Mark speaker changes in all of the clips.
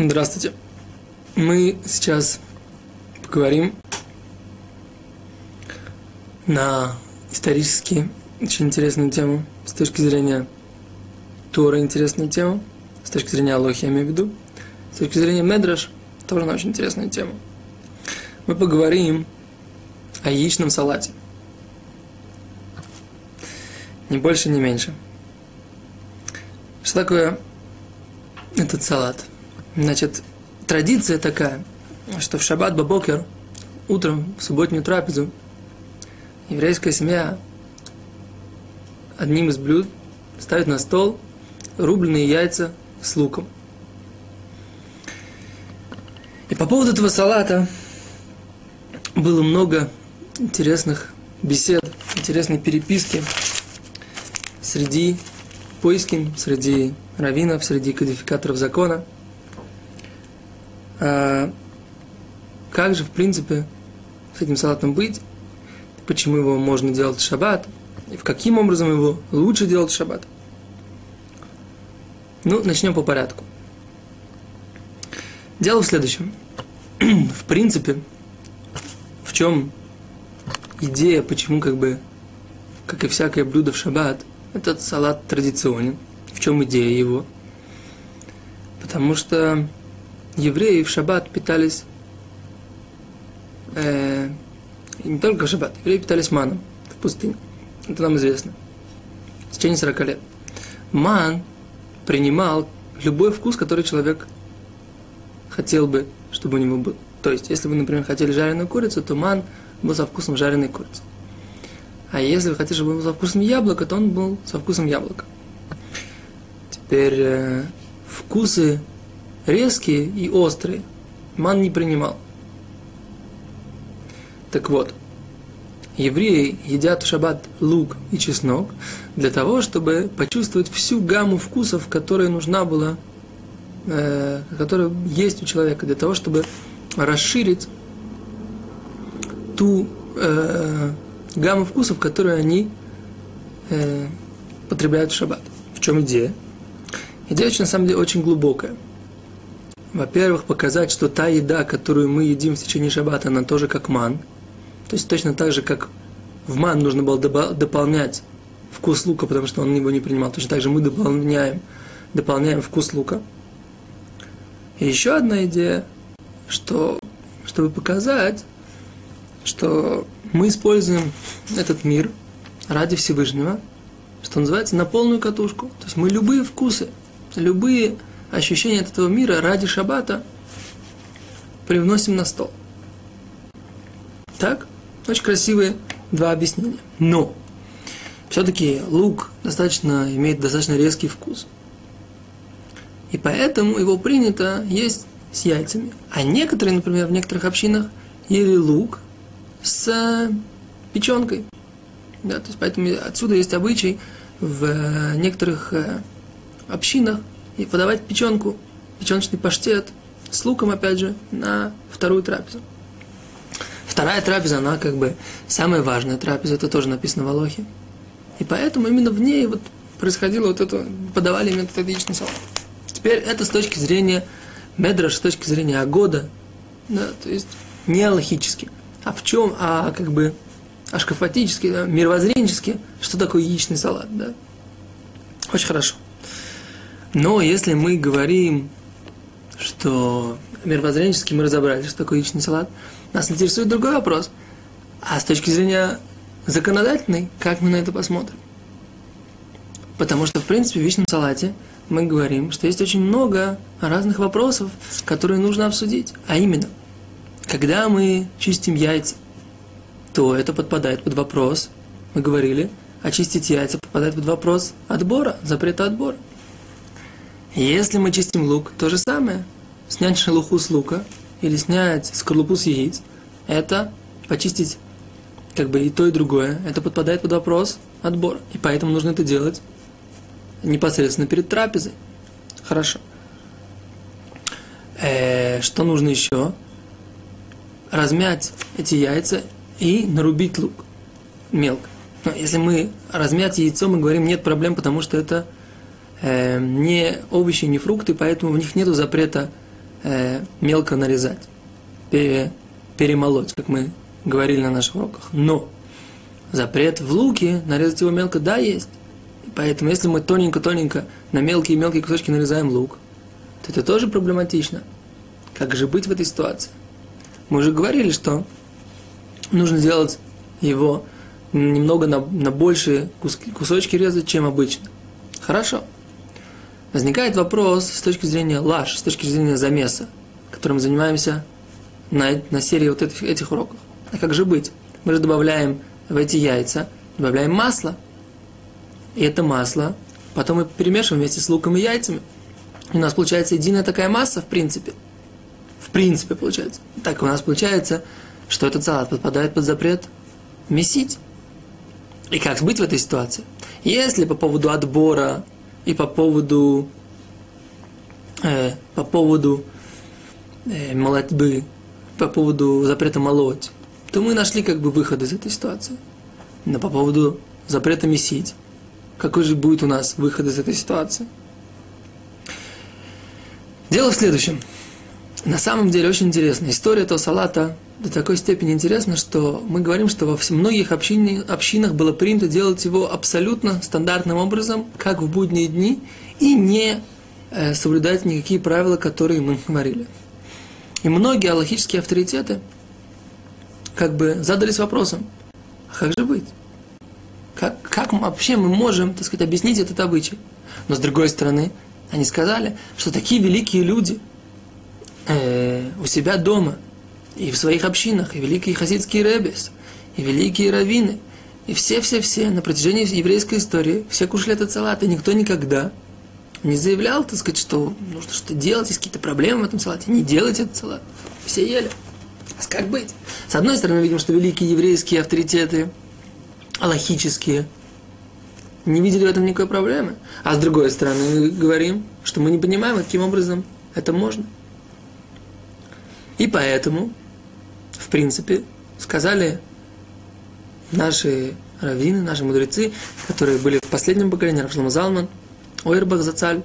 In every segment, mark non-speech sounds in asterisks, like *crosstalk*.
Speaker 1: Здравствуйте. Мы сейчас поговорим на исторически очень интересную тему, с точки зрения Тора интересную тему, с точки зрения Алохи, я имею в виду, с точки зрения Медраш, тоже на очень интересную тему. Мы поговорим о яичном салате. Ни больше, ни меньше. Что такое этот салат? Значит, традиция такая, что в шаббат бабокер, утром, в субботнюю трапезу, еврейская семья одним из блюд ставит на стол рубленые яйца с луком. И по поводу этого салата было много интересных бесед, интересной переписки среди поиским, среди раввинов, среди кодификаторов закона – как же, в принципе, с этим салатом быть, почему его можно делать в шаббат, и в каким образом его лучше делать в шаббат. Ну, начнем по порядку. Дело в следующем. *clears throat* в принципе, в чем идея, почему как бы, как и всякое блюдо в шаббат, этот салат традиционен. В чем идея его? Потому что евреи в шаббат питались, э, не только в шаббат, евреи питались маном в пустыне. Это нам известно. В течение 40 лет. Ман принимал любой вкус, который человек хотел бы, чтобы у него был. То есть, если вы, например, хотели жареную курицу, то ман был со вкусом жареной курицы. А если вы хотите, чтобы он был со вкусом яблока, то он был со вкусом яблока. Теперь э, вкусы резкие и острые. Ман не принимал. Так вот, евреи едят в шаббат лук и чеснок для того, чтобы почувствовать всю гамму вкусов, которая нужна была, э, которая есть у человека, для того, чтобы расширить ту э, гамму вкусов, которые они э, потребляют в шаббат. В чем идея? Идея, на самом деле, очень глубокая – во-первых, показать, что та еда, которую мы едим в течение шаббата, она тоже как ман. То есть точно так же, как в ман нужно было дополнять вкус лука, потому что он его не принимал. Точно так же мы дополняем, дополняем вкус лука. И еще одна идея, что, чтобы показать, что мы используем этот мир ради Всевышнего, что называется, на полную катушку. То есть мы любые вкусы, любые ощущение от этого мира ради шаббата привносим на стол. Так? Очень красивые два объяснения. Но все-таки лук достаточно, имеет достаточно резкий вкус. И поэтому его принято есть с яйцами. А некоторые, например, в некоторых общинах ели лук с печенкой. Да, то есть поэтому отсюда есть обычай в некоторых э, общинах и подавать печенку, печеночный паштет с луком, опять же, на вторую трапезу. Вторая трапеза, она как бы самая важная трапеза, это тоже написано в Алохе. И поэтому именно в ней вот происходило вот это, подавали именно этот яичный салат. Теперь это с точки зрения Медраш, с точки зрения Агода, да, то есть не аллахически. А в чем, а как бы ашкафатически, да, мировоззренчески, что такое яичный салат, да. Очень хорошо. Но если мы говорим, что мировоззренчески мы разобрались, что такое яичный салат, нас интересует другой вопрос. А с точки зрения законодательной, как мы на это посмотрим? Потому что, в принципе, в яичном салате мы говорим, что есть очень много разных вопросов, которые нужно обсудить. А именно, когда мы чистим яйца, то это подпадает под вопрос, мы говорили, очистить яйца попадает под вопрос отбора, запрета отбора. Если мы чистим лук, то же самое. Снять шелуху с лука или снять скорлупу с яиц, это почистить как бы и то, и другое. Это подпадает под вопрос отбора. И поэтому нужно это делать непосредственно перед трапезой. Хорошо. Э, что нужно еще? Размять эти яйца и нарубить лук мелко. Но если мы размять яйцо, мы говорим, нет проблем, потому что это э, не овощи, не фрукты, поэтому в них нет запрета э, мелко нарезать, пере, перемолоть, как мы говорили на наших уроках. Но запрет в луке нарезать его мелко, да, есть. И поэтому, если мы тоненько-тоненько на мелкие-мелкие кусочки нарезаем лук, то это тоже проблематично. Как же быть в этой ситуации? Мы уже говорили, что нужно сделать его немного на, на большие куски, кусочки резать, чем обычно. Хорошо. Возникает вопрос с точки зрения лаш, с точки зрения замеса, которым занимаемся на, на серии вот этих, этих уроков. А как же быть? Мы же добавляем в эти яйца, добавляем масло. И это масло потом мы перемешиваем вместе с луком и яйцами. И у нас получается единая такая масса, в принципе. В принципе, получается. Так у нас получается, что этот салат подпадает под запрет месить. И как быть в этой ситуации? Если по поводу отбора и по поводу э, по поводу э, молотьбы, по поводу запрета молоть, то мы нашли как бы выход из этой ситуации. Но по поводу запрета месить, какой же будет у нас выход из этой ситуации? Дело в следующем. На самом деле очень интересно. История этого салата до такой степени интересна, что мы говорим, что во многих общин, общинах было принято делать его абсолютно стандартным образом, как в будние дни, и не э, соблюдать никакие правила, которые мы говорили. И многие аллахические авторитеты как бы задались вопросом, а как же быть? Как, как вообще мы можем, так сказать, объяснить этот обычай? Но с другой стороны, они сказали, что такие великие люди э, у себя дома – и в своих общинах, и великие хасидские ребес, и великие раввины, и все-все-все на протяжении еврейской истории, все кушали этот салат, и никто никогда не заявлял, так сказать, что нужно что-то делать, есть какие-то проблемы в этом салате, не делайте этот салат. Все ели. А как быть? С одной стороны, мы видим, что великие еврейские авторитеты, аллахические, не видели в этом никакой проблемы. А с другой стороны, мы говорим, что мы не понимаем, каким образом это можно. И поэтому в принципе, сказали наши раввины, наши мудрецы, которые были в последнем поколении, Равшлама Залман, Ойрбах Зацаль,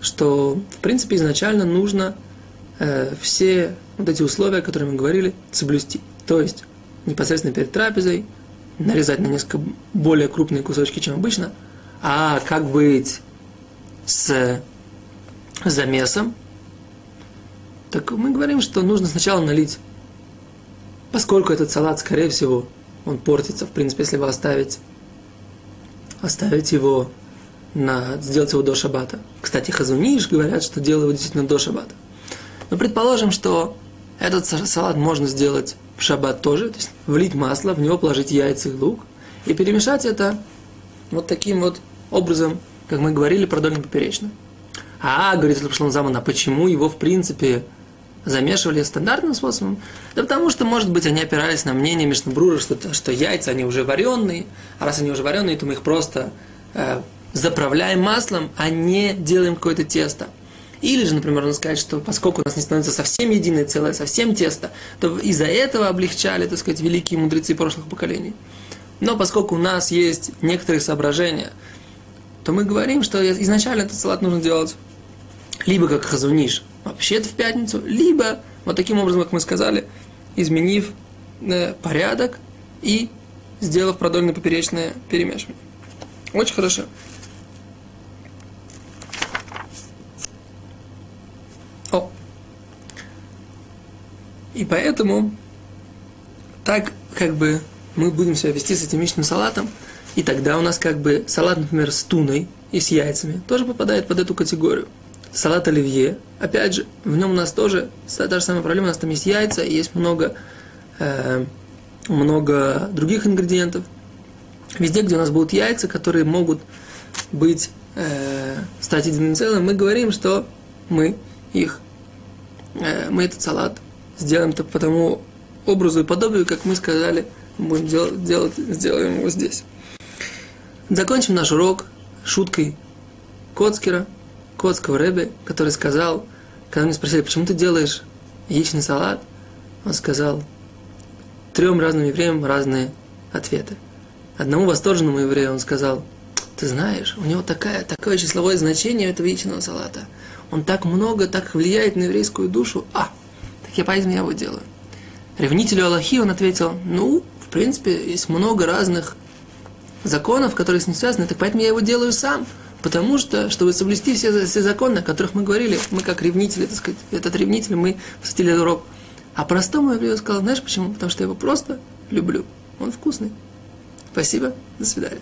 Speaker 1: что, в принципе, изначально нужно э, все вот эти условия, о которых мы говорили, соблюсти. То есть, непосредственно перед трапезой, нарезать на несколько более крупные кусочки, чем обычно, а как быть с замесом, так мы говорим, что нужно сначала налить Поскольку этот салат, скорее всего, он портится, в принципе, если его оставить, оставить его на, сделать его до шабата. Кстати, хазуниш говорят, что делают его действительно до шабата. Но предположим, что этот салат можно сделать в шаббат тоже, то есть влить масло, в него положить яйца и лук, и перемешать это вот таким вот образом, как мы говорили, продольно поперечно. А, говорит Лапшлам Заман, а почему его, в принципе, замешивали стандартным способом? Да потому что, может быть, они опирались на мнение Мишнабрура, что, что яйца, они уже вареные, а раз они уже вареные, то мы их просто э, заправляем маслом, а не делаем какое-то тесто. Или же, например, можно сказать, что поскольку у нас не становится совсем единое целое, совсем тесто, то из-за этого облегчали, так сказать, великие мудрецы прошлых поколений. Но поскольку у нас есть некоторые соображения, то мы говорим, что изначально этот салат нужно делать либо как хазуниш, вообще-то в пятницу, либо вот таким образом, как мы сказали, изменив э, порядок и сделав продольно поперечное перемешивание. Очень хорошо. О. И поэтому так как бы мы будем себя вести с этим яичным салатом, и тогда у нас как бы салат, например, с туной и с яйцами тоже попадает под эту категорию салат оливье, опять же, в нем у нас тоже та же самая проблема, у нас там есть яйца, есть много, э, много других ингредиентов. Везде, где у нас будут яйца, которые могут быть, э, стать единым целым, мы говорим, что мы их, э, мы этот салат сделаем -то по тому образу и подобию, как мы сказали, будем делать, делать, сделаем его здесь. Закончим наш урок шуткой Коцкера – Котского Рэбе, который сказал, когда мне спросили, почему ты делаешь яичный салат, он сказал трем разным евреям разные ответы. Одному восторженному еврею он сказал, ты знаешь, у него такая, такое числовое значение этого яичного салата. Он так много, так влияет на еврейскую душу. А, так я поэтому я его делаю. Ревнителю Аллахи он ответил, ну, в принципе, есть много разных законов, которые с ним связаны, так поэтому я его делаю сам. Потому что, чтобы соблюсти все, все законы, о которых мы говорили, мы как ревнители, так сказать, этот ревнитель, мы посвятили урок. А простому еврею сказал, знаешь почему? Потому что я его просто люблю. Он вкусный. Спасибо, до свидания.